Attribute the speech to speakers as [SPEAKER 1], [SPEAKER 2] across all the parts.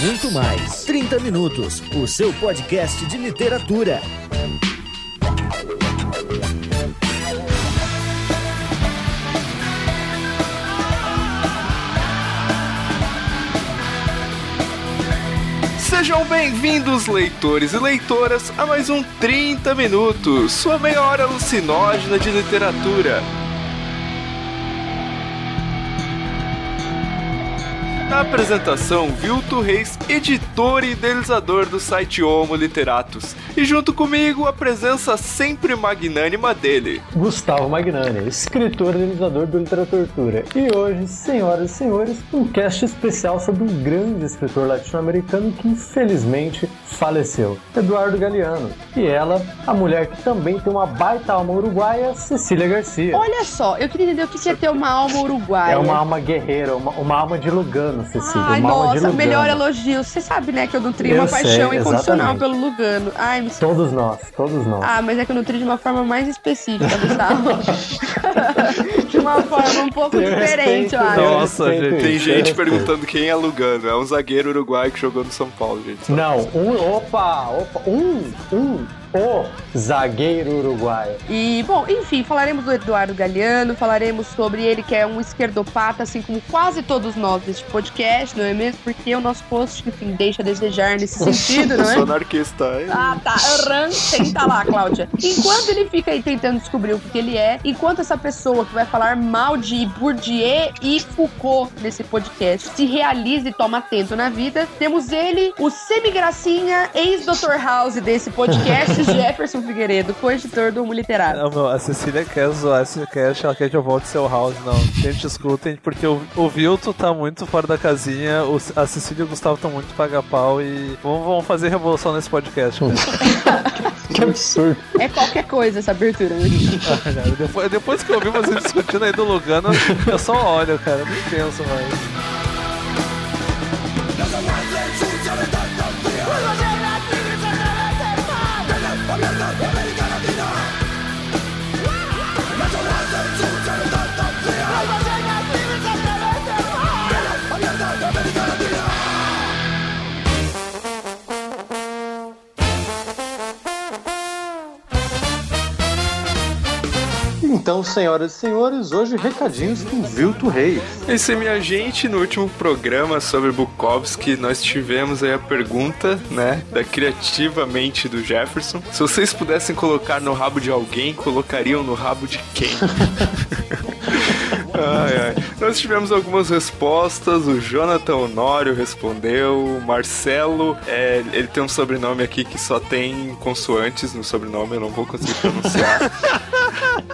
[SPEAKER 1] muito mais. 30 Minutos, o seu podcast de literatura.
[SPEAKER 2] Sejam bem-vindos, leitores e leitoras, a mais um 30 Minutos, sua meia hora alucinógena de literatura. Na apresentação, Vilto Reis, editor e idealizador do site Homo Literatus. E junto comigo, a presença sempre magnânima dele.
[SPEAKER 3] Gustavo Magnani, escritor e idealizador do Literatura. E hoje, senhoras e senhores, um cast especial sobre um grande escritor latino-americano que infelizmente faleceu, Eduardo Galeano. E ela, a mulher que também tem uma baita alma uruguaia, Cecília Garcia.
[SPEAKER 4] Olha só, eu queria entender o que é ter uma alma uruguaia.
[SPEAKER 3] É uma alma guerreira, uma, uma alma de Lugano, Cecília.
[SPEAKER 4] Ai,
[SPEAKER 3] uma
[SPEAKER 4] nossa,
[SPEAKER 3] Lugano.
[SPEAKER 4] melhor elogio. Você sabe, né, que eu nutri uma
[SPEAKER 3] Eu sei,
[SPEAKER 4] paixão incondicional
[SPEAKER 3] exatamente.
[SPEAKER 4] pelo Lugano. Ai, me...
[SPEAKER 3] Todos nós, todos nós.
[SPEAKER 4] Ah, mas é que eu nutri de uma forma mais específica, Gustavo. de uma forma um pouco
[SPEAKER 3] Eu
[SPEAKER 4] diferente, eu
[SPEAKER 3] respeito,
[SPEAKER 4] acho.
[SPEAKER 3] eu
[SPEAKER 2] Nossa, gente, tem
[SPEAKER 3] isso,
[SPEAKER 2] gente
[SPEAKER 3] eu
[SPEAKER 2] perguntando quem é Lugano. É um zagueiro uruguaio que jogou no São Paulo, gente.
[SPEAKER 3] Não, um, opa, opa, um, um, o zagueiro uruguaio.
[SPEAKER 4] E, bom, enfim, falaremos do Eduardo Galeano, falaremos sobre ele que é um esquerdopata, assim como quase todos nós deste podcast, não é mesmo? Porque o nosso post, enfim, deixa a desejar nesse sentido,
[SPEAKER 2] Eu
[SPEAKER 4] não
[SPEAKER 2] sou
[SPEAKER 4] é?
[SPEAKER 2] anarquista. hein?
[SPEAKER 4] Ah, tá. Aham, Senta lá, Cláudia. Enquanto ele fica aí tentando descobrir o que, que ele é, enquanto essa pessoa que vai falar mal de Bourdieu e Foucault nesse podcast se realiza e toma atento na vida, temos ele, o semigracinha, ex-Dr. House desse podcast, Jefferson Figueiredo, co-editor do Homo Literário.
[SPEAKER 5] Não, meu, a Cecília quer zoar esse cast, ela quer que eu volte ao seu house. Não, gente, escutem, porque o, o Vilto tá muito fora da casinha, o- a Cecília e o Gustavo estão muito paga-pau e vamos, vamos fazer revolução nesse podcast.
[SPEAKER 3] Que absurdo.
[SPEAKER 4] É qualquer coisa essa abertura, né?
[SPEAKER 5] Ah, cara, depois, depois que eu vi vocês discutindo aí do Lugano, eu só olho, cara, nem penso mais.
[SPEAKER 3] Então, senhoras e senhores, hoje recadinhos com Vilto Reis.
[SPEAKER 2] Esse é minha gente. No último programa sobre Bukowski, nós tivemos aí a pergunta, né, da criativa mente do Jefferson. Se vocês pudessem colocar no rabo de alguém, colocariam no rabo de quem? Ai, ai. Nós tivemos algumas respostas. O Jonathan Honório respondeu. O Marcelo, é, ele tem um sobrenome aqui que só tem consoantes no sobrenome, eu não vou conseguir pronunciar.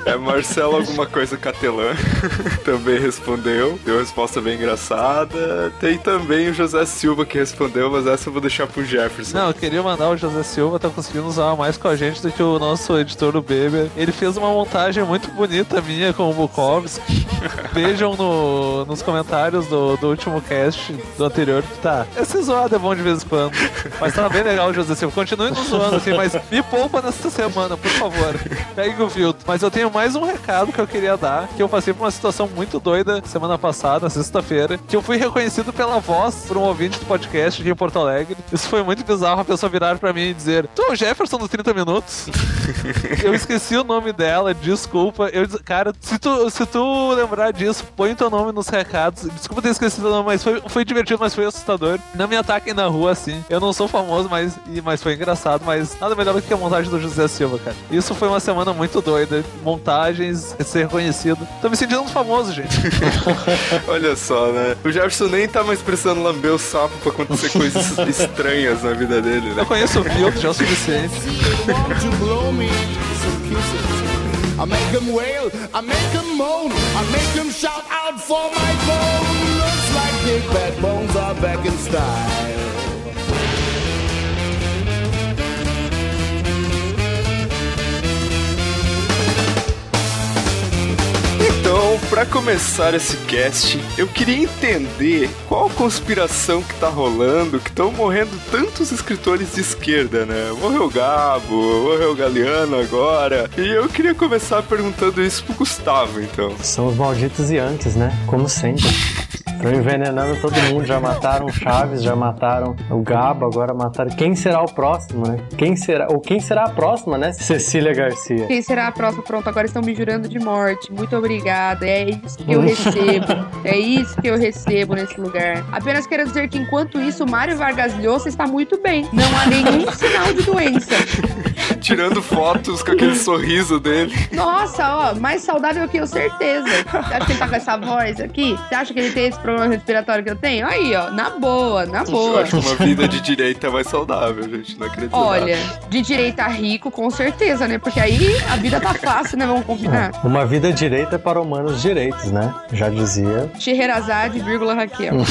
[SPEAKER 2] É Marcelo alguma coisa Catelã também respondeu. Deu uma resposta bem engraçada. Tem também o José Silva que respondeu, mas essa eu vou deixar pro Jefferson.
[SPEAKER 5] Não, eu queria mandar o José Silva, tá conseguindo usar mais com a gente do que o nosso editor, o Beber. Ele fez uma montagem muito bonita minha com o Bukowski. Vejam no, nos comentários do, do último cast do anterior que tá. Esse zoado é bom de vez em quando. Mas tá bem legal, José Silva. Continue nos zoando assim, mas me poupa nesta semana, por favor. Pegue o filtro. Mas eu tenho mais um recado que eu queria dar, que eu passei por uma situação muito doida semana passada, sexta-feira, que eu fui reconhecido pela voz por um ouvinte do podcast aqui em Porto Alegre. Isso foi muito bizarro, a pessoa virar pra mim e dizer, tu é o Jefferson dos 30 Minutos? eu esqueci o nome dela, desculpa. Eu, disse, cara, se tu, se tu lembrar disso, põe teu nome nos recados. Desculpa ter esquecido o nome, mas foi, foi divertido, mas foi assustador. Não me ataquem na rua assim. Eu não sou famoso, mas, mas foi engraçado. Mas nada melhor do que a montagem do José Silva, cara. Isso foi uma semana muito doida. Montagens, ser reconhecido. Tô me sentindo um famoso, gente.
[SPEAKER 2] Olha só, né? O Jefferson nem tá mais precisando lamber o sapo pra acontecer coisas estranhas na vida dele, né?
[SPEAKER 5] Eu conheço o Filtro, já é o suficiente.
[SPEAKER 6] I make them wail, I make them moan, I make them shout out for my phone. Looks like big bad bones are back in style.
[SPEAKER 2] Pra começar esse cast, eu queria entender qual conspiração que tá rolando, que estão morrendo tantos escritores de esquerda, né? Morreu o Gabo, morreu o Galeano agora. E eu queria começar perguntando isso pro Gustavo, então.
[SPEAKER 3] São os malditos e antes, né? Como sempre. Estão envenenando todo mundo, já mataram o Chaves, já mataram o Gabo, agora mataram. Quem será o próximo, né? Quem será? Ou quem será a próxima, né? Cecília Garcia.
[SPEAKER 4] Quem será a próxima? Pronto, agora estão me jurando de morte. Muito obrigada. É isso que eu recebo. É isso que eu recebo nesse lugar. Apenas quero dizer que enquanto isso, Mário Vargas Llosa está muito bem. Não há nenhum sinal de doença.
[SPEAKER 2] Tirando fotos com aquele sorriso dele.
[SPEAKER 4] Nossa, ó, mais saudável que eu, certeza. Você acha que ele tá com essa voz aqui? Você acha que ele tem esse problema respiratório que eu tenho? Aí, ó, na boa, na
[SPEAKER 2] Eu
[SPEAKER 4] boa.
[SPEAKER 2] acho que uma vida de direita é mais saudável, gente. Não acredito.
[SPEAKER 4] Olha, de direita rico, com certeza, né? Porque aí a vida tá fácil, né? Vamos combinar.
[SPEAKER 3] Uma vida direita para humanos direitos, né? Já dizia.
[SPEAKER 4] Scheherazade, vírgula Raquel.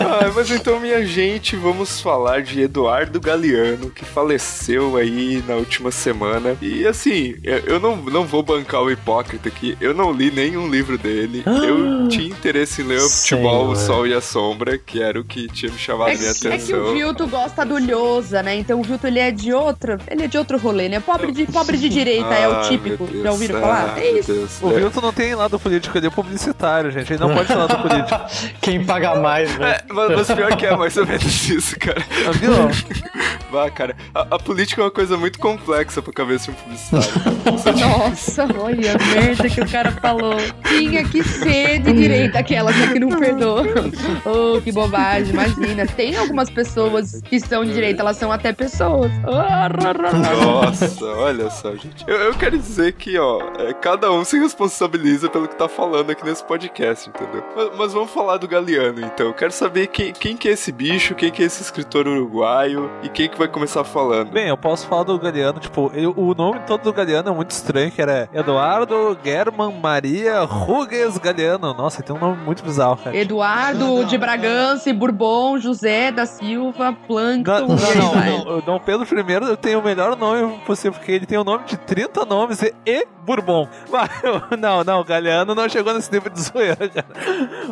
[SPEAKER 2] Ah, mas então, minha gente, vamos falar de Eduardo Galeano, que faleceu aí na última semana. E assim, eu eu não, não vou bancar o hipócrita aqui, eu não li nenhum livro dele. Eu tinha interesse ler o Futebol, o
[SPEAKER 3] Senhor.
[SPEAKER 2] Sol e a Sombra, que era o que tinha me chamado
[SPEAKER 4] É
[SPEAKER 2] a minha
[SPEAKER 4] que, é que
[SPEAKER 2] atenção.
[SPEAKER 4] o Vilto gosta do Lhosa, né? Então o Vilto ele é de outro, ele é de outro rolê, né? Pobre de, pobre de direita é o
[SPEAKER 2] Ah,
[SPEAKER 4] típico. Já ouviram
[SPEAKER 2] ah,
[SPEAKER 4] falar? É
[SPEAKER 2] meu
[SPEAKER 4] isso.
[SPEAKER 2] Deus.
[SPEAKER 5] O
[SPEAKER 2] É,
[SPEAKER 5] Vilton não tem lado político, ele é publicitário, gente. Ele não pode falar do político.
[SPEAKER 3] Quem paga mais, né?
[SPEAKER 2] É, mas, mas pior que é mais ou menos isso, cara.
[SPEAKER 5] Ah, Viu?
[SPEAKER 2] Vá, cara. A, a política é uma coisa muito complexa pra cabeça de um publicitário.
[SPEAKER 4] Nossa, olha a merda que o cara falou. Tinha que ser de direita aquela que não perdoa. Oh, que bobagem, imagina. Tem algumas pessoas que são de direita, elas são até pessoas.
[SPEAKER 2] Nossa, olha só, gente. Eu, eu quero dizer que, ó, é, cada um se responsabiliza pelo que tá falando aqui nesse podcast, entendeu? Mas, mas vamos falar do Galeano, então. Eu quero saber quem, quem que é esse bicho, quem que é esse escritor uruguaio e quem que vai começar falando.
[SPEAKER 5] Bem, eu posso falar do Galeano, tipo, ele- o nome todo do Galeano é muito estranho, que era Eduardo German Maria Ruges Galeano. Nossa, tem um nome muito bizarro, cara.
[SPEAKER 4] Eduardo de Bragança e Bourbon, José da Silva,
[SPEAKER 5] Não,
[SPEAKER 4] Plankton.
[SPEAKER 5] não, não, não, Dom Pedro I tem o melhor nome possível, porque ele tem o nome de 30 nomes e, e Bourbon. Mas, não, não, o Galeano não chegou nesse nível de zoeira, cara.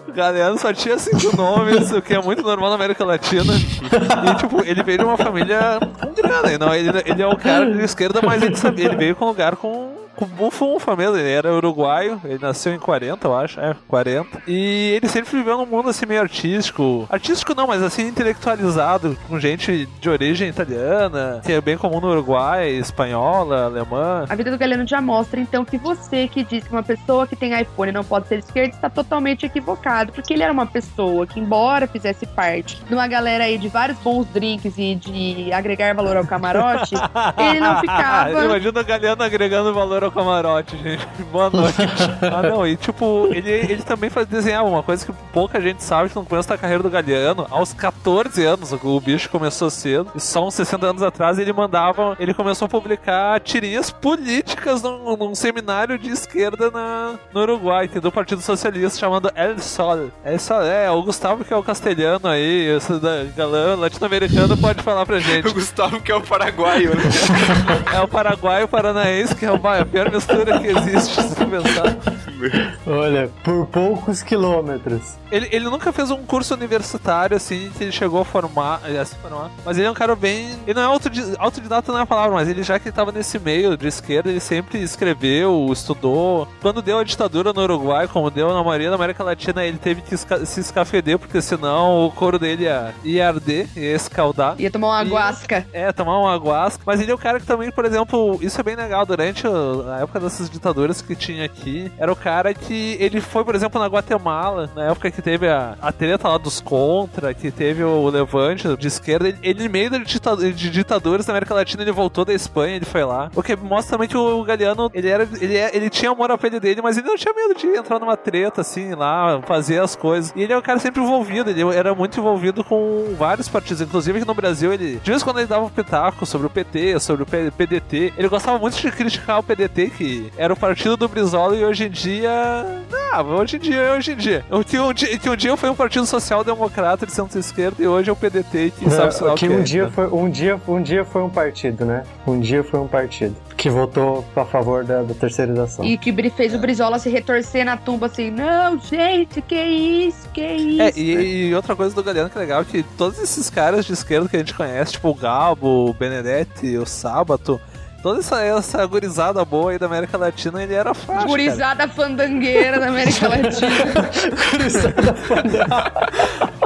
[SPEAKER 5] O Galeano só tinha cinco nomes, o que é muito normal na América Latina. E, tipo, ele veio de uma família com grana. Não, ele, ele é um cara de esquerda, mas ele sabia, ele veio com um lugar com. Com bufunfa mesmo, ele era uruguaio, ele nasceu em 40, eu acho, é, 40. E ele sempre viveu num mundo assim meio artístico. Artístico não, mas assim intelectualizado, com gente de origem italiana, que é bem comum no Uruguai, espanhola, alemã.
[SPEAKER 4] A vida do Galeno já mostra, então, que você que diz que uma pessoa que tem iPhone não pode ser esquerda está totalmente equivocado. Porque ele era uma pessoa que, embora fizesse parte de uma galera aí de vários bons drinks e de agregar valor ao camarote, ele não ficava.
[SPEAKER 5] Imagina o Galeano agregando valor ao camarote, gente. Boa noite. ah, não, e tipo, ele, ele também faz desenhar uma coisa que pouca gente sabe que no começo da carreira do Galeano, aos 14 anos, o bicho começou cedo, e só uns 60 anos atrás ele mandava, ele começou a publicar tirinhas políticas num, num seminário de esquerda na, no Uruguai, do Partido Socialista, chamando El Sol. El Sol, é, o Gustavo que é o castelhano aí, esse da galã latino-americano pode falar pra gente.
[SPEAKER 2] O Gustavo, que é o paraguaio, né?
[SPEAKER 5] É o Paraguai e o Paranaense, que é a pior mistura que existe, se pensar.
[SPEAKER 3] Olha, por poucos quilômetros.
[SPEAKER 5] Ele, ele nunca fez um curso universitário, assim, que ele chegou a formar, a se formar. Mas ele é um cara bem... Ele não é autodi- autodidata, não é a palavra, mas ele já que estava nesse meio de esquerda, ele sempre escreveu, estudou. Quando deu a ditadura no Uruguai, como deu na maioria da América Latina, ele teve que esca- se escafeder, porque senão o couro dele ia, ia arder, ia escaldar.
[SPEAKER 4] Ia tomar uma
[SPEAKER 5] E-
[SPEAKER 4] guasca.
[SPEAKER 5] É, tomar uma guasca. Mas ele é o cara que também, por exemplo, isso é bem legal. Durante a época dessas ditaduras que tinha aqui, era o cara que ele foi, por exemplo, na Guatemala, na época que teve a, a treta lá dos contra, que teve o levante de esquerda. Ele, ele, meio de, de ditaduras na América Latina, ele voltou da Espanha, ele foi lá. O que mostra também que o Galeano, ele era. Ele, é- ele tinha amor à pele dele, mas ele não tinha medo de entrar numa treta, assim, lá, fazer as coisas. E ele é um cara sempre envolvido, ele era muito envolvido com vários partidos. Inclusive aqui no Brasil, ele. De vez em quando ele dava um pitaco sobre o PT, sobre o PDT. Ele gostava muito de criticar o PDT, que era o partido do Brizola, e hoje em dia. Ah, hoje em dia é hoje em dia. Que um dia, que um dia foi um partido social-democrata de centro-esquerda e hoje é o PDT, que sabe se lá o
[SPEAKER 3] que
[SPEAKER 5] que
[SPEAKER 3] um
[SPEAKER 5] é,
[SPEAKER 3] dia
[SPEAKER 5] né?
[SPEAKER 3] foi um dia um dia foi um partido, né? Um dia foi um partido que votou a favor da, da terceirização.
[SPEAKER 4] E que fez o Brizola se retorcer na tumba assim, não, gente, que isso, que isso.
[SPEAKER 5] É, e, e outra coisa do Galeano que é legal é que todos esses caras de esquerda que a gente conhece, tipo o Galbo, o Benedetti, o Sábato, toda essa, essa gurizada boa aí da América Latina, ele era fácil.
[SPEAKER 4] Gurizada fandangueira da América Latina.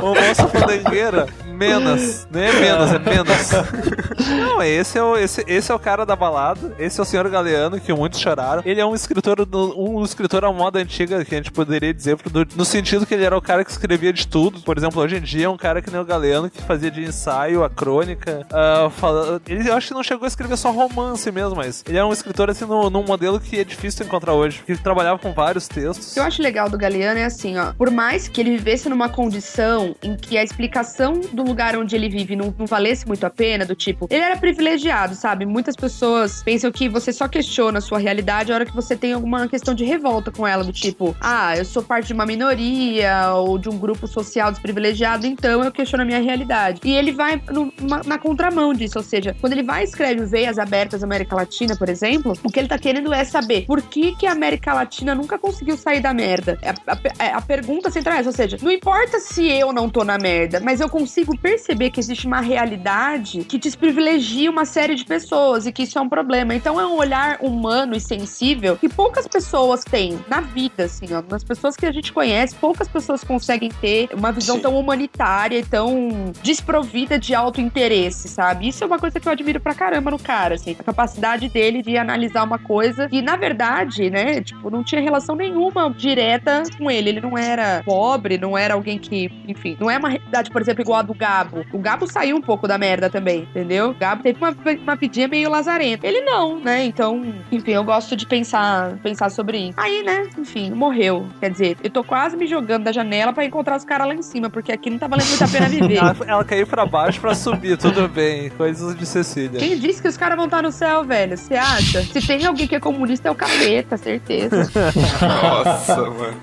[SPEAKER 5] O moço fandangueira, menos. Não é menos, é menos. Não, esse é, o, esse, esse é o cara da balada. Esse é o senhor Galeano, que muitos choraram. Ele é um escritor, um escritor à moda antiga, que a gente poderia dizer, no sentido que ele era o cara que escrevia de tudo. Por exemplo, hoje em dia é um cara que nem o Galeano, que fazia de ensaio, a crônica. ah, fala- ele eu acho que não chegou a escrever só romance mesmo, mas ele é um escritor assim no- num modelo que é difícil encontrar hoje. Porque ele trabalhava com vários textos.
[SPEAKER 4] O que eu acho legal do Galeano é assim, ó. Por mais que ele vivesse numa condição em que a explicação do lugar onde ele vive não, não valesse muito a pena, do tipo, ele era privilegiado, sabe? Muitas pessoas pensam que você só questiona a sua realidade a hora que você tem alguma questão de revolta com ela, do tipo, ah, eu sou parte de uma minoria ou de um grupo social desprivilegiado, então eu questiono a minha realidade. E ele vai no- uma- na contramão disso, ou seja, quando ele vai e escreve Veias Abertas América Latina, por exemplo, o que ele tá querendo é saber por que, que a América Latina nunca conseguiu sair da merda. A, a- a pergunta central é essa, ou seja, não importa se eu não tô na merda, mas eu consigo perceber que existe uma realidade que desprivilegia uma série de pessoas e que isso é um problema. Então é um olhar humano e sensível que poucas pessoas têm na vida, assim, ó. Nas pessoas que a gente conhece, poucas pessoas conseguem ter uma visão
[SPEAKER 2] Sim.
[SPEAKER 4] tão humanitária e tão desprovida de auto-interesse, sabe? Isso é uma coisa que eu admiro pra caramba no cara, assim. A capacidade dele de analisar uma coisa que, na verdade, né, tipo, não tinha relação nenhuma direta com ele. Ele não era pobre, não era alguém que, enfim, não é uma realidade, por exemplo, igual a do Gabo. O Gabo saiu um pouco da merda também, entendeu? O Gabo teve uma, uma vidinha meio lazarenta. Ele não, né? Então, enfim, eu gosto de pensar, pensar sobre isso. Aí, né, enfim, morreu. Quer dizer, eu tô quase me jogando da janela pra encontrar os caras lá em cima, porque aqui não tá valendo muito a pena viver.
[SPEAKER 5] Ela, ela caiu pra baixo pra subir, tudo bem. Coisas de Cecília.
[SPEAKER 4] Quem disse que os caras vão estar no céu, velho? Você acha? Se tem alguém que é comunista, é o capeta, certeza.
[SPEAKER 2] Nossa, mano.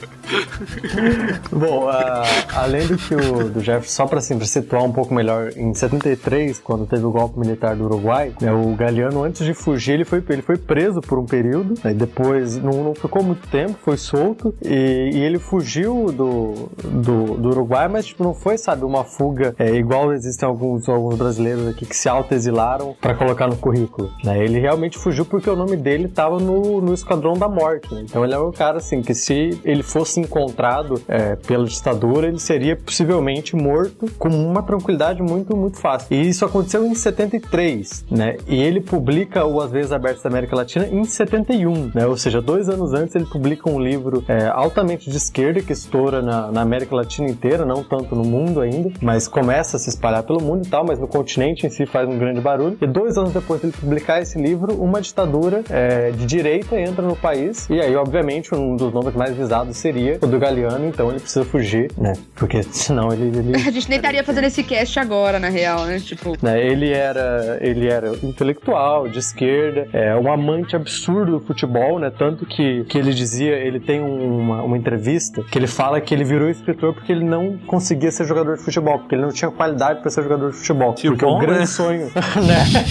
[SPEAKER 3] Bom, a- além do que o do Jefferson, só para assim, pra situar um pouco melhor, em 73, quando teve o golpe militar do Uruguai, né, o Galeano, antes de fugir, ele foi, ele foi preso por um período, aí depois não, não ficou muito tempo, foi solto, e, e ele fugiu do, do, do Uruguai, mas tipo, não foi, sabe, uma fuga é, igual existem alguns, alguns brasileiros aqui que se autoexilaram para colocar no currículo. Né? Ele realmente fugiu porque o nome dele estava no, no Esquadrão da Morte. né? Então ele é um cara assim que se ele fosse encontrado é, pela ditadura, ele seria possivelmente morto com uma tranquilidade muito, muito fácil. E isso aconteceu em 73, né? E ele publica o As Vezes Abertas da América Latina em 71, né? Ou seja, dois anos antes ele publica um livro é, altamente de esquerda que estoura na, na América Latina inteira, não tanto no mundo ainda, mas começa a se espalhar pelo mundo e tal, mas no continente em si faz um grande barulho. E dois anos depois de ele publicar esse livro, uma ditadura é, de direita entra no país, e aí, obviamente, um dos nomes mais visados seria o do Galeano, então ele precisa fugir, né? Porque senão ele- ele
[SPEAKER 4] A gente nem estaria fazendo esse cast agora, na real, né? Tipo,
[SPEAKER 3] né? Ele era, ele era intelectual, de esquerda, é, um amante absurdo do futebol, né? Tanto que, que ele dizia, ele tem um, uma, uma entrevista que ele fala que ele virou escritor porque ele não conseguia ser jogador de futebol, porque ele não tinha qualidade para ser jogador de futebol.
[SPEAKER 5] Que
[SPEAKER 3] porque
[SPEAKER 5] bom,
[SPEAKER 3] o grande
[SPEAKER 5] né?
[SPEAKER 3] sonho, né?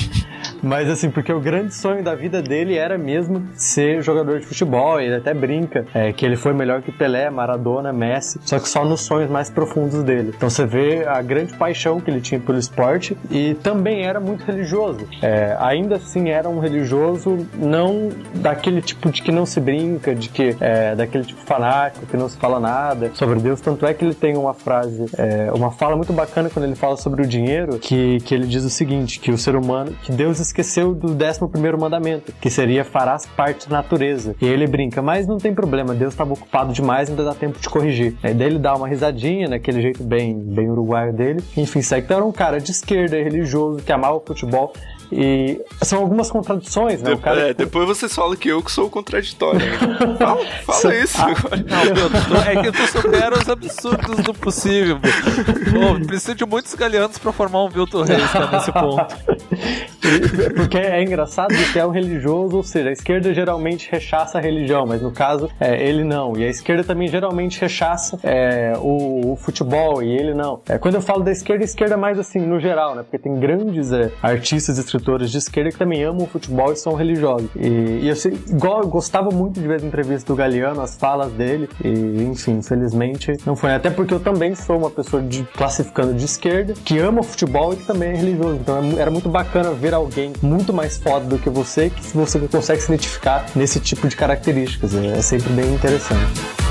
[SPEAKER 3] Mas assim, porque o grande sonho da vida dele era mesmo ser jogador de futebol. Ele até brinca é, que ele foi melhor que Pelé, Maradona, Messi, só que só nos sonhos mais profundos dele. Então você vê a grande paixão que ele tinha pelo esporte e também era muito religioso. É, ainda assim era um religioso não daquele tipo de que não se brinca, de que é, daquele tipo fanático que não se fala nada sobre Deus. Tanto é que ele tem uma frase, é, uma fala muito bacana quando ele fala sobre o dinheiro, que, que ele diz o seguinte, que o ser humano, que Deus esqueceu do 11 primeiro mandamento, que seria farás parte da natureza. E ele brinca, mas não tem problema, Deus estava ocupado demais, ainda dá tempo de corrigir. Aí daí ele dá uma risadinha, naquele jeito bem, bem uruguaio dele. Enfim, segue. Então era um cara de esquerda, religioso, que amava o futebol. E são algumas contradições, né? O cara
[SPEAKER 2] É, depois vocês falam que eu que sou o contraditório. ainda. Fala, fala isso agora.
[SPEAKER 5] Não, meu, tu- é que tu supera os absurdos do possível. Pô, precisa de muitos galeanos pra formar um Vilto Reis, tá nesse ponto.
[SPEAKER 3] Porque é engraçado que é um religioso, ou seja, a esquerda geralmente rechaça a religião, mas no caso é, ele não. E a esquerda também geralmente rechaça é, o, o futebol e ele não. É, quando eu falo da esquerda, esquerda é mais assim, no geral, né? Porque tem grandes é, artistas e escritores de esquerda que também amam o futebol e são religiosos. E, e eu sei, igual, eu gostava muito de ver as entrevistas do Galeano, as falas dele, e enfim, infelizmente não foi. Até porque eu também sou uma pessoa de, classificando de esquerda, que ama o futebol e que também é religioso. Então é era muito bacana ver ver alguém muito mais foda do que você, que você consegue se identificar nesse tipo de características. É sempre bem interessante.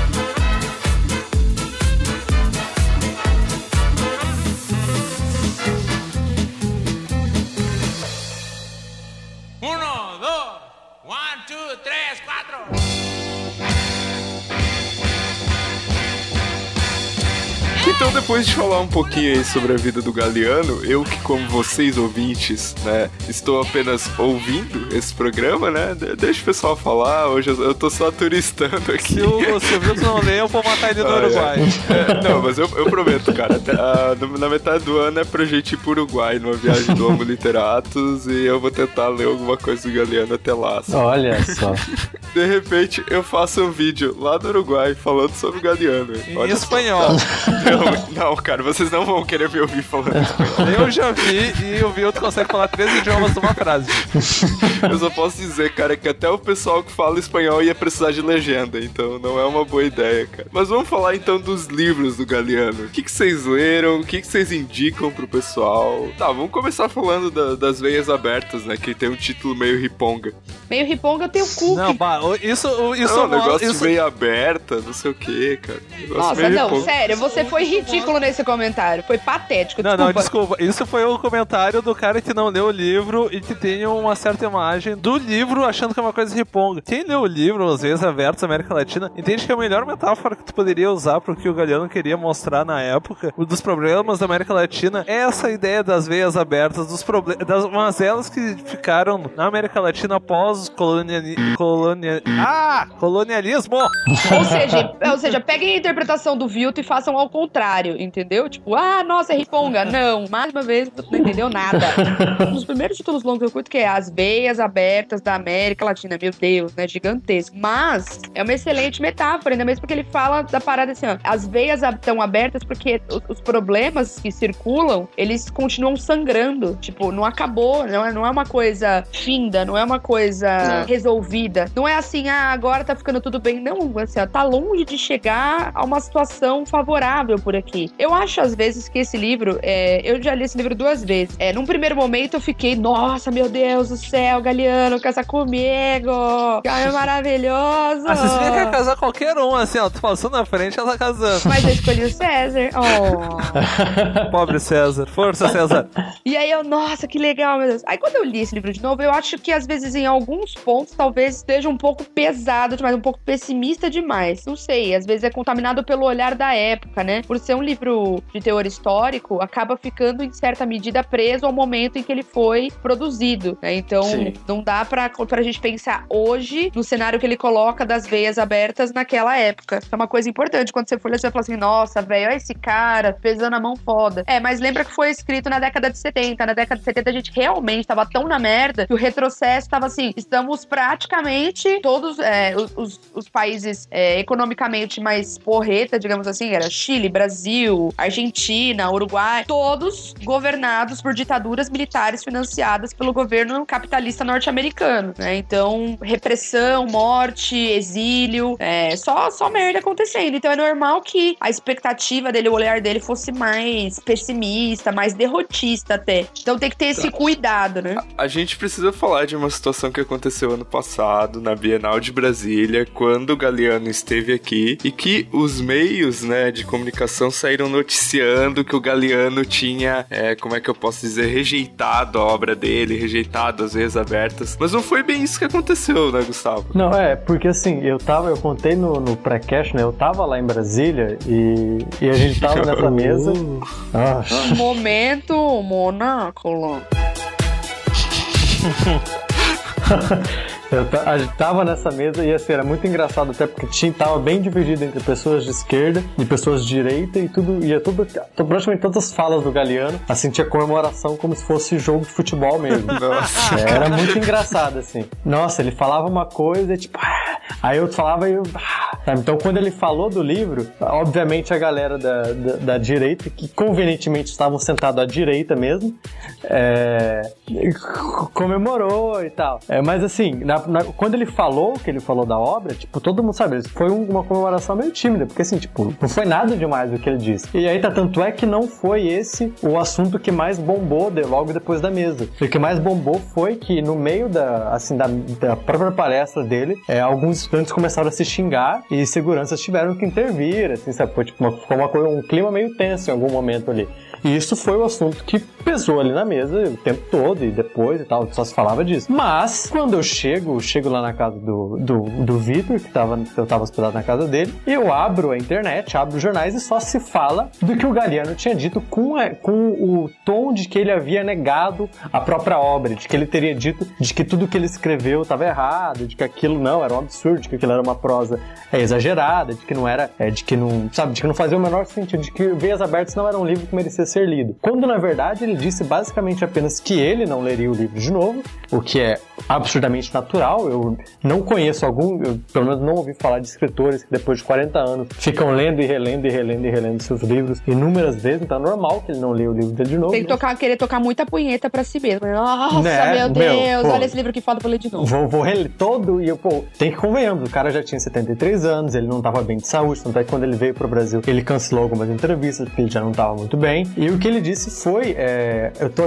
[SPEAKER 2] Depois de falar um pouquinho aí sobre a vida do Galeano, eu que, como vocês ouvintes, né, estou apenas ouvindo esse programa, né? de- Deixa o pessoal falar. Hoje eu, eu tô só turistando aqui.
[SPEAKER 5] Se o Silvio não ler, eu vou matar ele no
[SPEAKER 2] Ah, é.
[SPEAKER 5] Uruguai.
[SPEAKER 2] É, não, mas eu, eu prometo, cara. até, ah, no- na metade do ano é pra gente ir pro Uruguai numa viagem do Homo Literatus e eu vou tentar ler alguma coisa do Galeano até lá. assim.
[SPEAKER 3] Olha só.
[SPEAKER 2] De repente, eu faço um vídeo lá do Uruguai falando sobre o Galeano.
[SPEAKER 5] Em
[SPEAKER 2] Olha só.
[SPEAKER 5] espanhol.
[SPEAKER 2] Não, não, cara, vocês não vão querer me ouvir falando espanhol.
[SPEAKER 5] Eu já vi e o Vilto consegue falar três idiomas numa frase.
[SPEAKER 2] Eu só posso dizer, cara, que até o pessoal que fala espanhol ia precisar de legenda, então não é uma boa ideia, cara. Mas vamos falar então dos livros do Galeano. O que, que vocês leram? O que, que vocês indicam pro pessoal? Tá, vamos começar falando da- das veias abertas, né? Que tem um título meio riponga.
[SPEAKER 4] Meio riponga tem o cu.
[SPEAKER 5] Não, bah, isso, isso,
[SPEAKER 2] não,
[SPEAKER 5] é uma-
[SPEAKER 2] negócio
[SPEAKER 5] isso-
[SPEAKER 2] de veia aberta, não sei o que, cara.
[SPEAKER 4] Nossa,
[SPEAKER 2] meio
[SPEAKER 4] não,
[SPEAKER 2] riponga.
[SPEAKER 4] sério, você foi ridículo nesse comentário. Foi patético.
[SPEAKER 5] Não, não,
[SPEAKER 4] desculpa.
[SPEAKER 5] desculpa. Isso foi o comentário do cara que não leu o livro e que tem uma certa imagem do livro achando que é uma coisa riponga. Quem leu o livro, às vezes, Abertos da América Latina, entende que a melhor metáfora que tu poderia usar pro que o Galeano queria mostrar na época, o dos problemas da América Latina, é essa ideia das veias abertas, dos problemas, das mazelas que ficaram na América Latina após o coloniali... colonia... ah, colonialismo!
[SPEAKER 4] Ou seja, ou seja, peguem a interpretação do Vilto e façam ao contrário, entendeu? Tipo, ah, nossa, é riponga. Não, mais uma vez, não entendeu nada. Um dos primeiros títulos longos que eu curto que é As Veias Abertas da América Latina. Meu Deus, né? Gigantesco. Mas é uma excelente metáfora, ainda mesmo porque ele fala da parada assim, ó. As veias estão abertas porque os problemas que circulam, eles continuam sangrando. Tipo, não acabou, não é, não é uma coisa finda, não é uma coisa resolvida. Não é assim, ah, agora tá ficando tudo bem. Não, assim, ó, tá longe de chegar a uma situação favorável por aqui. Eu acho, às vezes, que esse livro, é, eu já li esse livro duas vezes. É, num primeiro momento eu fiquei, nossa, meu Deus do céu, Galeano, casa comigo! Cara, é maravilhoso!
[SPEAKER 5] A Cecília quer casar qualquer um, assim, ó, tu passou na frente, ela tá casando.
[SPEAKER 4] Mas eu escolhi o César. Oh.
[SPEAKER 5] Pobre César. Força, César.
[SPEAKER 4] E aí eu, nossa, que legal, meu Deus. Aí quando eu li esse livro de novo, eu acho que às vezes em alguns pontos talvez esteja um pouco pesado demais, um pouco pessimista demais. Não sei, às vezes é contaminado pelo olhar da época, né? Por ser um livro de teor histórico, acaba ficando em certa medida preso ao momento em que ele foi produzido, né? Então
[SPEAKER 2] Sim.
[SPEAKER 4] não dá pra, pra gente pensar hoje no cenário que ele coloca das veias abertas naquela época. É uma coisa importante. Quando você for ler, você vai falar assim, nossa, velho, olha esse cara pesando a mão foda. É, mas lembra que foi escrito na década de 70. Na década de 70 a gente realmente tava tão na merda que o retrocesso tava assim, estamos praticamente todos é, os, os- os países é, economicamente mais porreta, digamos assim, era Chile, Brasil, Argentina, Uruguai, todos governados por ditaduras militares financiadas pelo governo capitalista norte-americano, né? Então, repressão, morte, exílio, é, só, só merda acontecendo. Então é normal que a expectativa dele, o olhar dele fosse mais pessimista, mais derrotista até. Então tem que ter esse cuidado, né?
[SPEAKER 2] A gente precisa falar de uma situação que aconteceu ano passado, na Bienal de Brasília, quando o Galeano esteve aqui e que os meios, né, de comunicação saíram noticiando que o Galeano tinha, é, como é que eu posso dizer, rejeitado a obra dele, rejeitado as veias abertas. Mas não foi bem isso que aconteceu, né, Gustavo?
[SPEAKER 3] Não, é, porque assim, eu tava, eu contei no, no pré-cast, né? Eu tava lá em Brasília e, e a gente tava nessa mesa. Ah,
[SPEAKER 4] Momento Monáculo.
[SPEAKER 3] Eu tava nessa mesa e assim, era muito engraçado até porque tinha, tava bem dividido entre pessoas de esquerda e pessoas de direita e tudo, ia tudo, praticamente todas as falas do Galeano, assim, tinha comemoração como se fosse jogo de futebol mesmo.
[SPEAKER 2] Nossa.
[SPEAKER 3] É, Era muito engraçado, assim. Nossa, ele falava uma coisa e tipo, ah, aí eu falava e eu. ah, sabe? Então, quando ele falou do livro, obviamente a galera da, da, da direita, que convenientemente estavam sentados à direita mesmo, é, comemorou e tal. É, mas assim, na, na- quando ele falou o que ele falou da obra, tipo, todo mundo sabe, foi um- uma comemoração meio tímida, porque assim, tipo, não foi nada demais o que ele disse. E aí tá, tanto é que não foi esse o assunto que mais bombou de- logo depois da mesa. O que mais bombou foi que no meio da, assim, da, da própria palestra dele, é, alguns estudantes começaram a se xingar e seguranças tiveram que intervir, assim, sabe? Foi, tipo, uma, ficou uma um clima meio tenso em algum momento ali. E isso foi o assunto que pesou ali na mesa o tempo todo e depois e tal, só se falava disso. Mas, quando eu chego, chego lá na casa do, do, do Vitor, que tava, eu tava hospedado na casa dele, eu abro a internet, abro os jornais e só se fala do que o Galeano tinha dito com, com o tom de que ele havia negado a própria obra, de que ele teria dito de que tudo que ele escreveu estava errado, de que aquilo não era um absurdo, de que aquilo era uma prosa é, exagerada, de que não era, é, de que não, sabe, de que não fazia o menor sentido, de que Veias Abertas não era um livro que merecia ser lido. Quando na verdade ele disse basicamente apenas que ele não leria o livro de novo, o que é absurdamente natural. Eu não conheço algum, eu pelo menos não ouvi falar de escritores que depois de 40 anos ficam lendo e relendo e relendo e relendo seus livros inúmeras vezes, então é normal que ele não leia o livro dele de novo.
[SPEAKER 4] Tem que
[SPEAKER 3] né?
[SPEAKER 4] tocar, querer tocar muita punheta pra si mesmo. Nossa,
[SPEAKER 3] Né?
[SPEAKER 4] meu
[SPEAKER 3] Meu,
[SPEAKER 4] Deus,
[SPEAKER 3] pô.
[SPEAKER 4] olha esse livro que foda pra ler de novo.
[SPEAKER 3] Vou, vou reler todo e eu, pô, tem que convenhamos, o cara já tinha 73 anos, ele não tava bem de saúde, tanto é que quando ele veio pro Brasil, ele cancelou algumas entrevistas, porque ele já não tava muito bem. E o que ele disse foi, é, eu tô,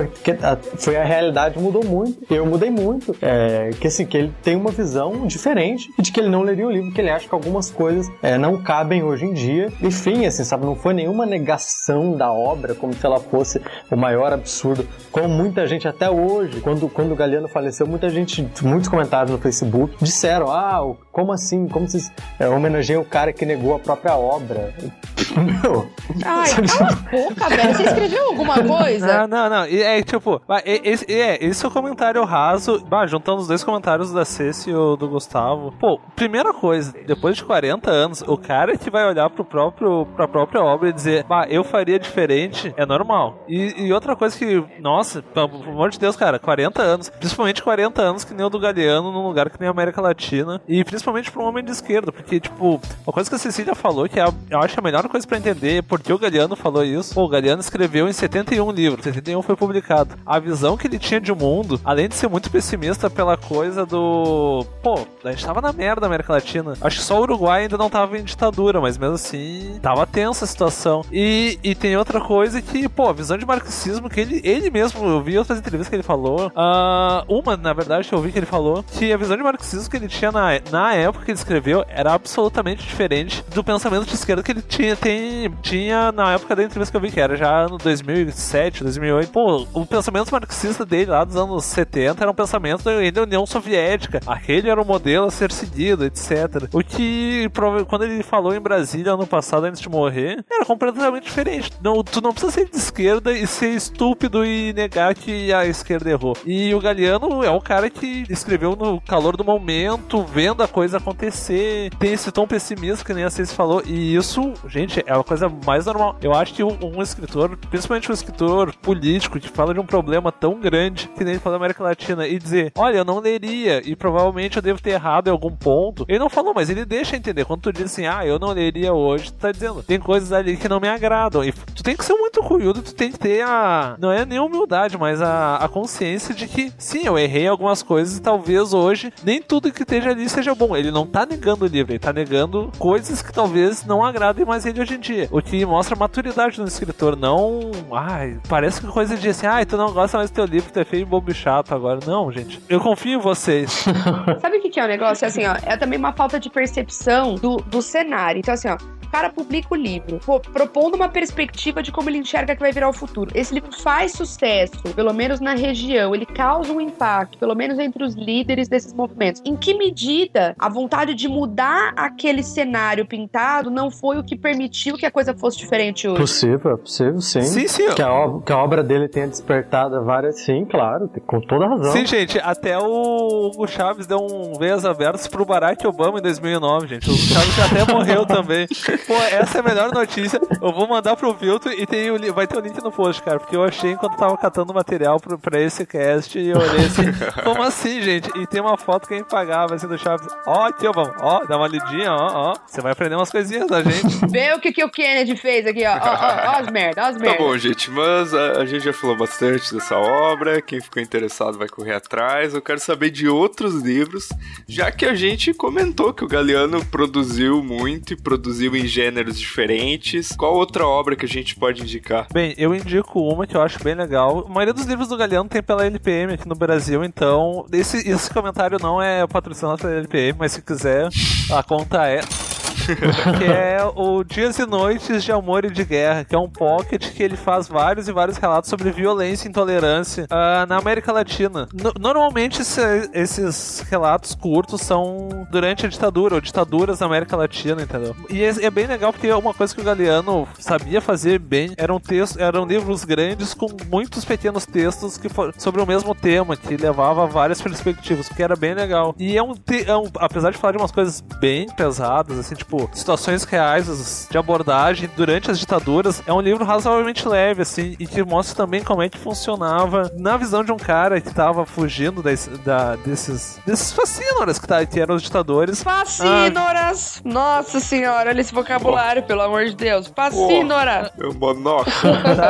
[SPEAKER 3] foi a realidade mudou muito, eu mudei muito, é, que assim, que ele tem uma visão diferente de que ele não leria o livro, que ele acha que algumas coisas é, não cabem hoje em dia. Enfim, assim, sabe, não foi nenhuma negação da obra, como se ela fosse o maior absurdo, como muita gente até hoje, quando, quando o Galeano faleceu, muita gente, muitos comentários no Facebook disseram, ah, como assim, como vocês é, homenageiam o cara que negou a própria obra? Meu,
[SPEAKER 4] Ai, cala a boca, velho. Escreveu alguma coisa?
[SPEAKER 5] Não, não, não. É tipo, esse, é, esse é o comentário raso. Bah, juntando os dois comentários da Ceci e o do Gustavo. Pô, primeira coisa, depois de 40 anos, o cara que vai olhar pro próprio, pra própria obra e dizer, bah, eu faria diferente, é normal. E, e outra coisa que, nossa, pelo amor de Deus, cara, 40 anos, principalmente 40 anos que nem o do Galeano num lugar que nem a América Latina, e principalmente pra um homem de esquerda, porque, tipo, uma coisa que a Cecília falou, que é eu acho a melhor coisa pra entender que o Galeano falou isso, pô, o Galeano escreveu em 71 livros, 71 foi publicado. A visão que ele tinha de mundo, além de ser muito pessimista pela coisa do. Pô, a gente tava na merda na América Latina. Acho que só o Uruguai ainda não tava em ditadura, mas mesmo assim, tava tensa a situação. E, e tem outra coisa que, pô, a visão de marxismo que ele, ele mesmo, eu vi outras entrevistas que ele falou. ah, uma, na verdade, que eu vi que ele falou, que a visão de marxismo que ele tinha na, na época que ele escreveu era absolutamente diferente do pensamento de esquerda que ele tinha, tem, tinha na época da entrevista que eu vi, que era já no 2007, 2008. Pô, o pensamento marxista dele lá dos anos 70 era um pensamento da União Soviética. Aquele era o modelo a ser seguido, etc. O que, quando ele falou em Brasília ano passado, antes de morrer, era completamente diferente. Não, tu não precisa ser de esquerda e ser estúpido e negar que a esquerda errou. E o Galeano é o cara que escreveu no calor do momento, vendo a coisa acontecer, tem esse tom pessimista que nem a Ceci falou, e isso, gente, é a coisa mais normal. Eu acho que um, um escritor, principalmente um escritor político, que fala de um problema tão grande que nem falou da América Latina, e dizer, olha, eu não leria, e provavelmente eu devo ter errado em algum ponto. Ele não falou, mas ele deixa entender. Quando tu diz assim, ah, eu não leria hoje, tu tá dizendo, tem coisas ali que não me agradam. E tu tem que ser muito curioso, tu tem que ter a. Não é nem humildade, mas a, a consciência de que, sim, eu errei algumas coisas e talvez hoje nem tudo que esteja ali seja bom. Ele não tá negando o livro, ele tá negando coisas que talvez não agradem mais ele hoje em dia. O que mostra maturidade do escritor, não. Ai, parece que coisa de assim, ai, tu não gosta mais do teu livro, tu é feio, bobo e chato agora. Não, gente. Eu confio em vocês.
[SPEAKER 4] Sabe o que, que é o negócio? Assim, ó, é também uma falta de percepção do, do cenário. Então, assim, ó, o cara publica o livro, pô, propondo uma perspectiva de como ele enxerga que vai virar o futuro. Esse livro faz sucesso, pelo menos na região, ele causa um impacto, pelo menos entre os líderes desses movimentos. Em que medida a vontade de mudar aquele cenário pintado não foi o que permitiu que a coisa fosse diferente hoje?
[SPEAKER 3] Possível, é possível, sim.
[SPEAKER 5] Sim, sim.
[SPEAKER 3] Que a, que a obra dele tenha despertado várias. Sim, claro, com toda razão.
[SPEAKER 5] Sim, gente, até o Hugo Chaves deu um veias abertas pro Barack Obama em 2009, gente. O Chaves até morreu também. Pô, essa é a melhor notícia. Eu vou mandar pro Vilto e tem o, vai ter o link no post, cara. Porque eu achei enquanto tava catando material pro, pra esse cast e eu olhei assim, como assim, gente? E tem uma foto que a gente pagava assim do Chaves. Ó, aqui, ó, vamos. Ó, dá uma lidinha, ó, ó. Você vai aprender umas coisinhas da gente.
[SPEAKER 4] Vê o que, que o Kennedy fez aqui, ó. Ó, ó, ó as merda, ó as
[SPEAKER 2] Tá
[SPEAKER 4] merda.
[SPEAKER 2] bom, gente, mas a, a gente já falou bastante dessa obra. Quem ficou interessado vai correr atrás. Eu quero saber de outros livros, já que a gente comentou que o Galeano produziu muito e produziu em gêneros diferentes. Qual outra obra que a gente pode indicar?
[SPEAKER 5] Bem, eu indico uma que eu acho bem legal. A maioria dos livros do Galeano tem pela LPM aqui no Brasil, então esse, esse comentário não é patrocinado pela LPM, mas se quiser, a conta é. que é o Dias e Noites de Amor e de Guerra, que é um pocket que ele faz vários e vários relatos sobre violência e intolerância ah, na América Latina. No- normalmente esse- esses relatos curtos são durante a ditadura, ou ditaduras na América Latina, entendeu? E é, é bem legal porque uma coisa que o Galeano sabia fazer bem eram textos, eram livros grandes com muitos pequenos textos que for, sobre o mesmo tema, que levava várias perspectivas, que era bem legal. E é um, te- é um- apesar de falar de umas coisas bem pesadas, assim, tipo, situações reais de abordagem durante as ditaduras, é um livro razoavelmente leve, assim, e que mostra também como é que funcionava na visão de um cara que tava fugindo das- da- desses, desses fascínoras que, tá, que eram os ditadores.
[SPEAKER 4] Fascínoras! Nossa senhora, olha esse vocabulário, pelo amor de Deus. Fascínora!
[SPEAKER 2] Meu monóculo.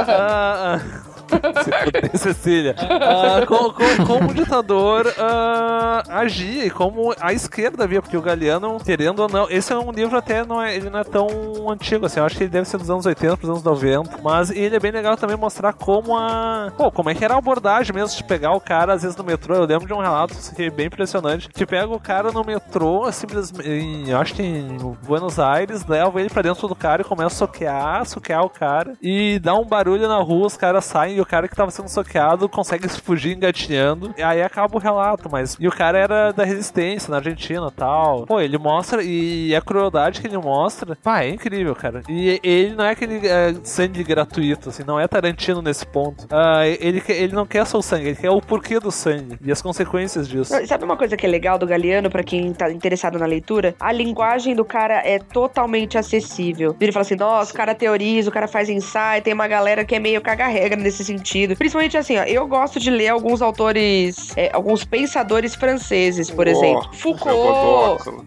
[SPEAKER 5] Ah, ah, Cecília. Ah, co- co- como o ditador ah, agia e como a esquerda via, porque o Galeano, querendo ou não, esse é um livro até, não é, ele não é tão antigo, assim, eu acho que ele deve ser dos anos 80 pros anos 90, mas ele é bem legal também mostrar como a... Pô, como é que era a abordagem mesmo de pegar o cara, às vezes, no metrô, eu lembro de um relato é bem impressionante, que pega o cara no metrô, simplesmente, em- acho que em Buenos Aires, leva ele pra dentro do cara e começa a soquear, soquear o cara, e dá um barulho na rua, os caras saem e o cara que tava sendo soqueado consegue se fugir engatinhando, e aí acaba o relato, mas... E o cara era da resistência na Argentina tal. Pô, ele mostra, e a crueldade que ele mostra, pá, é incrível, cara. E ele não é aquele é, sangue gratuito, assim, não é Tarantino nesse ponto. Ah, ele, ele não quer só o sangue, ele quer o porquê do sangue e as consequências disso.
[SPEAKER 4] Sabe uma coisa que é legal do Galeano, pra quem tá interessado na leitura? A linguagem do cara é totalmente acessível. Ele fala assim, nossa, o cara teoriza, o cara faz ensaio, tem uma galera que é meio caga-regra nesse sentido. Principalmente assim, ó, eu gosto de ler alguns autores, é, alguns pensadores franceses, por
[SPEAKER 2] Ó,
[SPEAKER 4] exemplo. Foucault.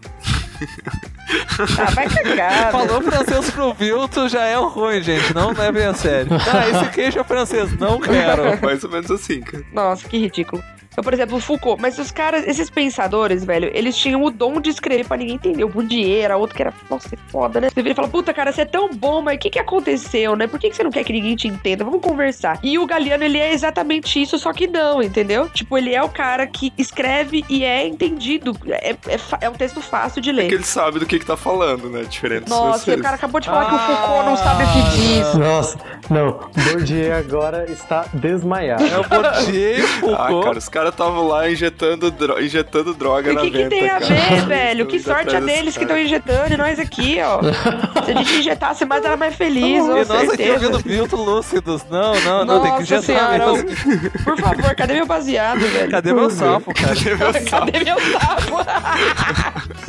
[SPEAKER 4] Ah, vai cagar.
[SPEAKER 5] Falou francês pro Vilto já é ruim, gente. Não levem a sério. Ah, esse queijo é francês. Não quero.
[SPEAKER 2] Mais ou menos assim, cara.
[SPEAKER 4] Nossa, que ridículo. Então, por exemplo, o Foucault. Mas os caras, esses pensadores, velho, eles tinham o dom de escrever pra ninguém entender. O Bourdieu era outro que era, nossa, é foda, né? Você vira e fala, puta, cara, você é tão bom, mas o que que aconteceu, né? Por que que você não quer que ninguém te entenda? Vamos conversar. E o Galeano, ele é exatamente isso, só que não, entendeu? Tipo, ele é o cara que escreve e é entendido. É, é, é um texto fácil de ler.
[SPEAKER 2] Porque ele sabe do que, que tá falando, né? Diferente
[SPEAKER 4] Nossa, e o cara acabou de falar que o Foucault não sabe o que diz.
[SPEAKER 3] Nossa, não. Bourdieu agora está desmaiado.
[SPEAKER 5] É o Bourdieu,
[SPEAKER 2] Ah,
[SPEAKER 5] Foucault.
[SPEAKER 2] cara, os caras estavam lá injetando, dro- injetando droga
[SPEAKER 4] E o
[SPEAKER 2] na
[SPEAKER 4] que, que
[SPEAKER 2] venta,
[SPEAKER 4] tem a
[SPEAKER 2] cara.
[SPEAKER 4] ver, velho? Que
[SPEAKER 2] Indo
[SPEAKER 4] sorte
[SPEAKER 2] desses
[SPEAKER 4] deles que estão
[SPEAKER 2] caras.
[SPEAKER 4] injetando e nós aqui, ó. Se a gente injetasse mais, era mais feliz,
[SPEAKER 5] E
[SPEAKER 4] com
[SPEAKER 5] nós aqui ouvindo Vilto lúcidos. Não, não, não, tem que
[SPEAKER 4] Nossa
[SPEAKER 5] injetar
[SPEAKER 4] senhora,
[SPEAKER 5] mesmo.
[SPEAKER 4] Por favor, cadê meu baseado, velho?
[SPEAKER 5] Cadê meu sapo, cara?
[SPEAKER 4] Cadê meu sapo?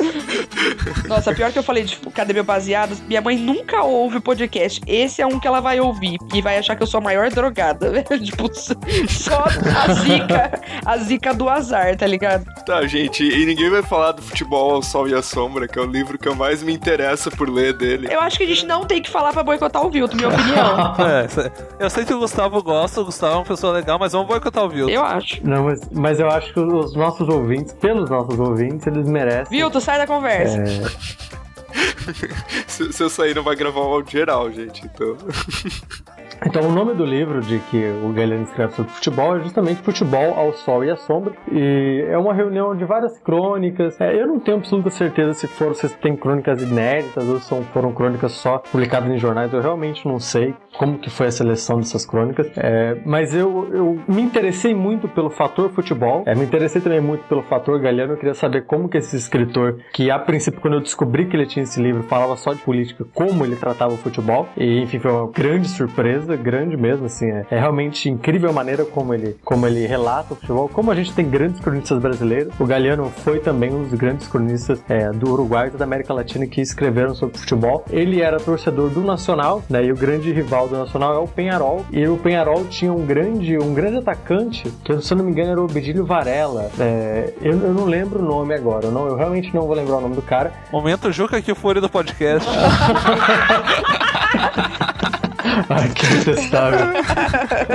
[SPEAKER 4] Nossa, pior que eu falei de cadê meu baseado, minha mãe nunca ouve o podcast. Esse é um que ela vai ouvir e vai achar que eu sou a maior drogada, velho. Tipo, só a zica, a zica do azar, tá ligado?
[SPEAKER 2] Tá, gente, e ninguém vai falar do futebol ao sol e à sombra, que é o livro que eu mais me interessa por ler dele.
[SPEAKER 4] Eu acho que a gente não tem que falar pra boicotar o Vilto, minha opinião.
[SPEAKER 5] É, eu sei que o Gustavo gosta, o Gustavo é uma pessoa legal, mas vamos boicotar o Vilto.
[SPEAKER 4] Eu acho.
[SPEAKER 3] Não, mas, mas eu acho que os nossos ouvintes, pelos nossos ouvintes, eles merecem.
[SPEAKER 4] Vilto, sai da conversa.
[SPEAKER 3] É,
[SPEAKER 2] Se, se eu sair, não vai gravar um áudio geral, gente. Então.
[SPEAKER 3] Então, o nome do livro de que o Galeano escreve sobre futebol é justamente Futebol ao Sol e à Sombra. E é uma reunião de várias crônicas. É, eu não tenho absoluta certeza se foram se tem crônicas inéditas ou se foram crônicas só publicadas em jornais. Eu realmente não sei como que foi a seleção dessas crônicas. É, mas eu, eu me interessei muito pelo fator futebol. É, me interessei também muito pelo fator Galeano. Eu queria saber como que esse escritor, que a princípio, quando eu descobri que ele tinha esse livro, falava só de política, como ele tratava o futebol. E, enfim, foi uma grande surpresa. grande mesmo, assim. É, é realmente incrível a maneira como ele, como ele relata o futebol. Como a gente tem grandes cronistas brasileiros, o Galeano foi também um dos grandes cronistas é, do Uruguai e da América Latina que escreveram sobre futebol. Ele era torcedor do Nacional, né? E o grande rival do Nacional é o Penharol. E o Penharol tinha um grande, um grande atacante, que se eu não me engano era o Bedílio Varela. É, eu, eu não lembro o nome agora, eu, não, eu realmente não vou lembrar o nome do cara.
[SPEAKER 5] Momento Juca que fure do podcast.
[SPEAKER 3] Ai, que detestável.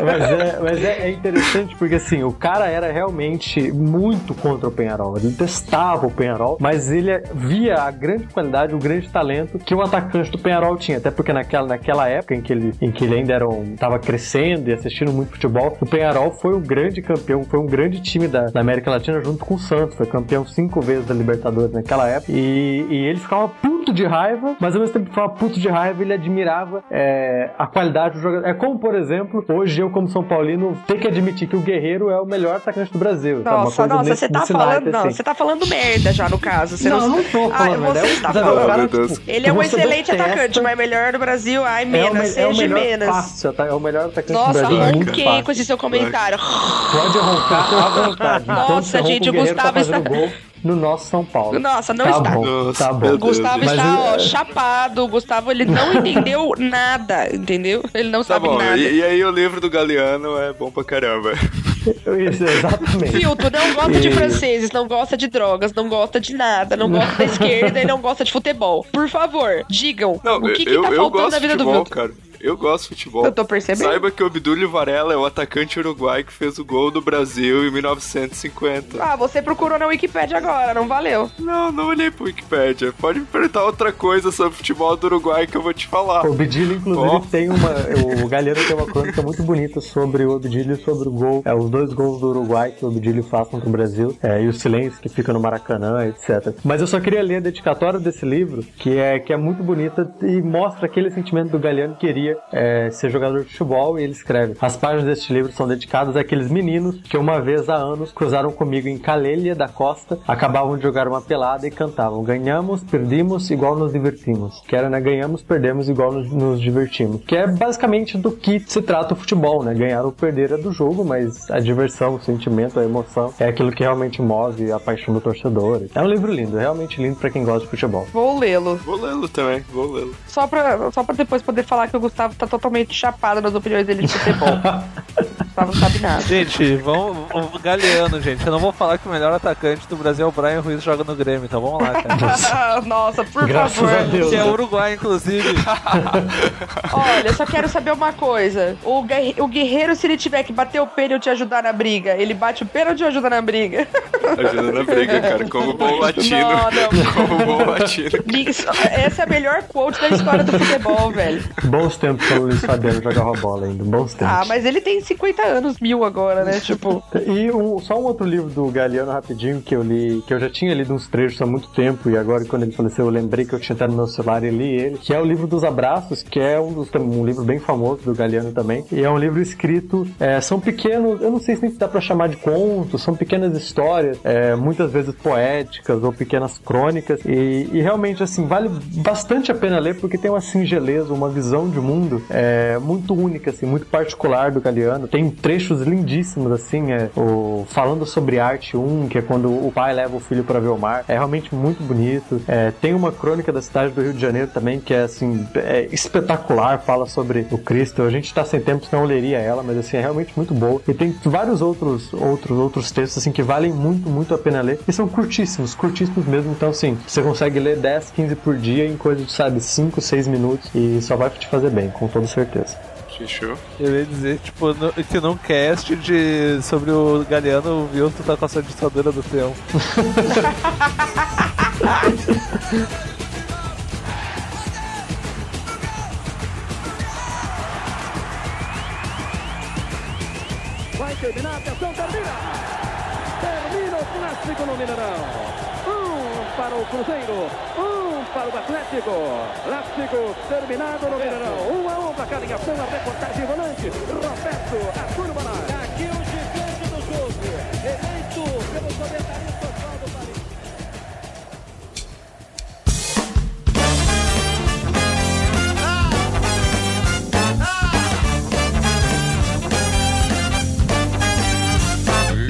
[SPEAKER 3] mas é, mas é, é interessante porque, assim, o cara era realmente muito contra o Penharol. Ele testava o Penharol, mas ele via a grande qualidade, o grande talento que o atacante do Penharol tinha. Até porque naquela, naquela época em que ele, em que ele ainda era um, tava crescendo e assistindo muito futebol, o Penharol foi um grande campeão, foi um grande time da, da América Latina junto com o Santos. Foi campeão cinco vezes da Libertadores naquela época. E, e ele ficava puto de raiva, mas ao mesmo tempo que ficava puto de raiva, ele admirava é, a qualidade do jogador. É como, por exemplo, hoje eu, como São Paulino, tenho que admitir que o Guerreiro é o melhor atacante do Brasil. tá? Uma
[SPEAKER 4] Nossa,
[SPEAKER 3] coisa
[SPEAKER 4] nossa,
[SPEAKER 3] nesse-
[SPEAKER 4] você tá falando.
[SPEAKER 3] naipe,
[SPEAKER 4] Não,
[SPEAKER 3] assim.
[SPEAKER 4] você tá falando merda já no caso. Você
[SPEAKER 3] Não, eu não tô
[SPEAKER 4] Ah,
[SPEAKER 3] falando merda.
[SPEAKER 4] você
[SPEAKER 3] É
[SPEAKER 4] está
[SPEAKER 3] sabe,
[SPEAKER 4] falando.
[SPEAKER 3] cara, tipo,
[SPEAKER 4] Ele é um excelente
[SPEAKER 3] detesta-
[SPEAKER 4] atacante, mas melhor do Brasil. Ai,
[SPEAKER 3] É
[SPEAKER 4] menos,
[SPEAKER 3] me- é
[SPEAKER 4] seja menos.
[SPEAKER 3] fácil, tá? é o melhor atacante do
[SPEAKER 4] Nossa,
[SPEAKER 3] Brasil. muito
[SPEAKER 4] ronquei com esse seu comentário.
[SPEAKER 3] Pode roncar à vontade.
[SPEAKER 4] Nossa, gente, o
[SPEAKER 3] tá
[SPEAKER 4] Gustavo está-
[SPEAKER 3] gol no nosso São Paulo.
[SPEAKER 4] Nossa, não
[SPEAKER 3] tá
[SPEAKER 4] está.
[SPEAKER 3] Bom,
[SPEAKER 2] Nossa,
[SPEAKER 3] tá bom.
[SPEAKER 4] O Gustavo
[SPEAKER 3] Mas
[SPEAKER 4] está, ó,
[SPEAKER 3] é-
[SPEAKER 4] chapado. O Gustavo, ele não entendeu nada, entendeu? Ele não
[SPEAKER 2] Tá
[SPEAKER 4] sabe
[SPEAKER 2] bom,
[SPEAKER 4] nada.
[SPEAKER 2] e, e aí o livro do Galeano é bom pra caramba.
[SPEAKER 3] Isso, exatamente.
[SPEAKER 4] Filtro não gosta de
[SPEAKER 3] E-
[SPEAKER 4] franceses, não gosta de drogas, não gosta de nada, não gosta da esquerda e não gosta de futebol. Por favor, digam
[SPEAKER 2] Não,
[SPEAKER 4] o que, que
[SPEAKER 2] eu,
[SPEAKER 4] tá
[SPEAKER 2] eu
[SPEAKER 4] faltando
[SPEAKER 2] gosto
[SPEAKER 4] na
[SPEAKER 2] de
[SPEAKER 4] vida do
[SPEAKER 2] futebol,
[SPEAKER 4] Vilto.
[SPEAKER 2] cara. Eu gosto de futebol.
[SPEAKER 4] Eu tô percebendo.
[SPEAKER 2] Saiba que o Obdúlio Varela é o atacante uruguai que fez o gol do Brasil em 1950.
[SPEAKER 4] Ah, você procurou na Wikipedia agora, não valeu.
[SPEAKER 2] Não, não olhei pro Wikipedia. Pode me perguntar outra coisa sobre futebol do Uruguai que eu vou te falar.
[SPEAKER 3] O Obdílio, inclusive,
[SPEAKER 2] Ó.
[SPEAKER 3] tem uma. O Galheiro tem uma crônica muito bonita sobre o Obdílio e sobre o gol. É, os dois gols do Uruguai que o Obdílio faz contra o Brasil. é, e o silêncio que fica no Maracanã, etc. Mas eu só queria ler a dedicatória desse livro, que é, que é muito bonita e mostra aquele sentimento do Galeano que queria é, ser jogador de futebol. E ele escreve: As páginas deste livro são dedicadas àqueles meninos que uma vez há anos cruzaram comigo em Calelha da Costa, acabavam de jogar uma pelada e cantavam: Ganhamos, perdimos, igual nos divertimos. Que era, né? Ganhamos, perdemos, igual nos, nos divertimos. Que é basicamente do que se trata o futebol, né? Ganhar ou perder é do jogo, mas a diversão, o sentimento, a emoção é aquilo que realmente move a paixão do torcedor. É um livro lindo, realmente lindo pra quem gosta de futebol.
[SPEAKER 4] Vou lê-lo.
[SPEAKER 2] Vou lê-lo também, vou lê-lo.
[SPEAKER 4] Só pra, só pra depois poder falar que o Gustavo tá totalmente chapado nas opiniões dele de futebol. o Gustavo não sabe nada.
[SPEAKER 5] Gente, vamos. Galeano, gente. Eu não vou falar que o melhor atacante do Brasil é o Brian Ruiz joga no Grêmio, então vamos lá, cara.
[SPEAKER 4] Nossa, por
[SPEAKER 3] Graças
[SPEAKER 4] favor.
[SPEAKER 3] a Deus.
[SPEAKER 5] Que é? Uruguai, inclusive.
[SPEAKER 4] Olha, eu só quero saber uma coisa. O, guerre- o guerreiro, se ele tiver que bater o pênalti e ajudar na briga, ele bate o pênalti ou ajuda na briga?
[SPEAKER 2] Ajuda na briga, cara. Como bom latino.
[SPEAKER 4] Não, não.
[SPEAKER 2] Como bom latino.
[SPEAKER 4] Essa é a melhor quote da história do futebol, velho.
[SPEAKER 3] Bons tempos quando o Luiz Fabiano jogava bola ainda, bons tempos.
[SPEAKER 4] Ah, mas ele tem 50 anos, mil agora, né? Tipo,
[SPEAKER 3] E um- só um outro livro do Galeano rapidinho que eu li, que eu já tinha lido uns trechos há muito tempo e agora quando ele faleceu eu lembrei que eu tinha até no meu celular e li ele, que é o livro dos abraços, que é um, dos, um livro bem famoso do Galeano também. E é um livro escrito, é, são pequenos, eu não sei se nem dá pra chamar de contos, são pequenas histórias, é, muitas vezes poéticas ou pequenas crônicas e, e realmente assim vale bastante a pena ler porque tem uma singeleza, uma visão de mundo é, muito única, assim, muito particular do Galeano. Tem trechos lindíssimos, assim, é, o, falando sobre arte 1, que é quando o pai leva o filho para ver o mar. É realmente muito bonito. É, tem uma crônica da cidade do Rio de Janeiro também, que é, assim, é espetacular, fala sobre o Cristo. A gente tá sem tempo, senão eu leria ela, mas, assim, é realmente muito boa. E tem vários outros, outros, outros textos, assim, que valem muito, muito a pena ler. E são curtíssimos, curtíssimos mesmo. Então, assim, você consegue ler 10, 15 por dia em coisa de, sabe, 5, 6 minutos e só vai te fazer bem, com toda certeza.
[SPEAKER 2] Xixu.
[SPEAKER 5] Eu ia dizer, tipo, no, que num cast de, sobre o Galeano, o Vilto tá com a sua ditadura do tempo.
[SPEAKER 7] Vai terminar, atenção, termina! Termina o clássico no Mineirão. Um para o Cruzeiro, um para o Atlético. Clássico terminado no Mineirão. Um a um para cada ligação, a reportagem volante. Roberto, a turma lá.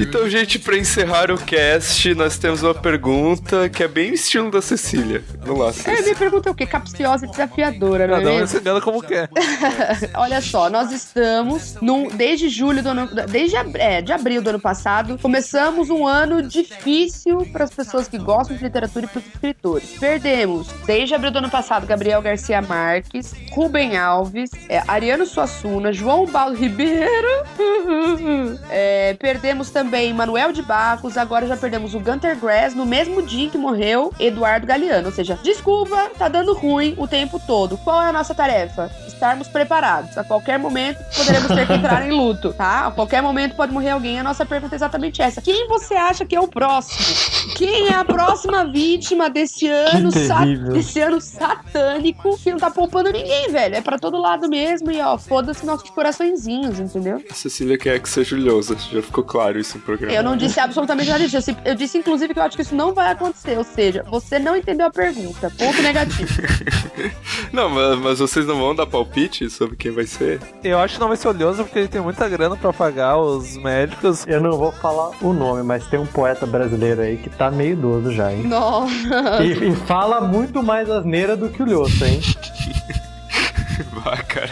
[SPEAKER 2] Então, gente, pra encerrar o cast, nós temos uma pergunta que é bem o estilo da Cecília. Vamos lá,
[SPEAKER 4] É,
[SPEAKER 2] Cecília.
[SPEAKER 4] minha pergunta é o quê? Capciosa e desafiadora, não é
[SPEAKER 5] Cada um recebendo como quer.
[SPEAKER 4] Olha só, nós estamos num, desde julho do ano, desde ab- é, de abril do ano passado, começamos um ano difícil para as pessoas que gostam de literatura e para os escritores. Perdemos desde abril do ano passado Gabriel Garcia Marques, Rubem Alves, é, Ariano Suassuna, João Baldo Ribeiro. É, perdemos também Manuel de Barros, agora já perdemos o Gunter Grass no mesmo dia que morreu Eduardo Galeano. Ou seja, desculpa, tá dando ruim o tempo todo. Qual é a nossa tarefa? Estarmos preparados. A qualquer momento poderemos ter que entrar em luto, tá? A qualquer momento pode morrer alguém. A nossa pergunta é exatamente essa: quem você acha que é o próximo? Quem é a próxima vítima desse ano, desse ano satânico que não tá poupando ninguém, velho? É pra todo lado mesmo e ó, foda-se nossos coraçõezinhos, entendeu?
[SPEAKER 2] A Cecília quer que seja Lhosa. Já ficou claro isso programa.
[SPEAKER 4] Eu não disse absolutamente nada disso. Eu disse- inclusive, que eu acho que isso não vai acontecer. Ou seja, você não entendeu a pergunta. Ponto negativo.
[SPEAKER 2] Não, mas, mas vocês não vão dar palpite sobre quem vai ser?
[SPEAKER 5] Eu acho que não vai ser oleoso porque ele tem muita grana pra pagar os médicos.
[SPEAKER 3] Eu não vou falar o nome, mas tem um poeta brasileiro aí que tá meio idoso já, hein?
[SPEAKER 4] Nossa.
[SPEAKER 3] E, e fala muito mais asneira do que o Lhoso, hein?
[SPEAKER 2] Vai, cara.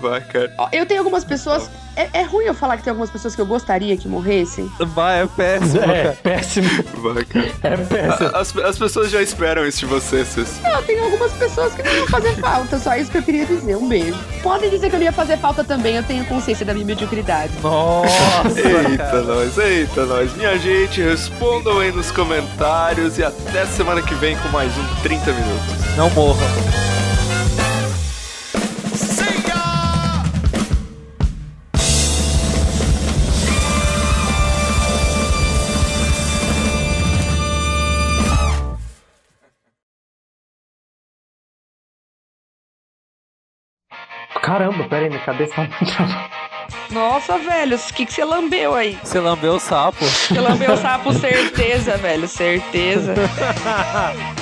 [SPEAKER 2] Vai, cara.
[SPEAKER 4] Eu tenho algumas pessoas. É, é ruim eu falar que tem algumas pessoas que eu gostaria que morressem.
[SPEAKER 5] Vai, é péssimo,
[SPEAKER 3] É,
[SPEAKER 5] cara.
[SPEAKER 3] péssimo.
[SPEAKER 2] Vai, cara.
[SPEAKER 3] É péssimo.
[SPEAKER 2] As, as pessoas já esperam isso de você, Cecília.
[SPEAKER 4] Eu tenho algumas pessoas que não vão fazer falta. Só isso que eu queria dizer. Um beijo. Podem dizer que eu não ia fazer falta também. Eu tenho consciência da minha mediocridade.
[SPEAKER 5] Nossa,
[SPEAKER 2] Eita,
[SPEAKER 5] cara.
[SPEAKER 2] nós, eita, nós. Minha gente, respondam aí nos comentários e até semana que vem com mais um 30 minutos.
[SPEAKER 5] Não morra.
[SPEAKER 3] Caramba, pera aí, minha cabeça tá muito.
[SPEAKER 4] Nossa, velho. O que, que você lambeu aí?
[SPEAKER 5] Você lambeu o sapo.
[SPEAKER 4] Você lambeu o sapo, certeza, velho. Certeza.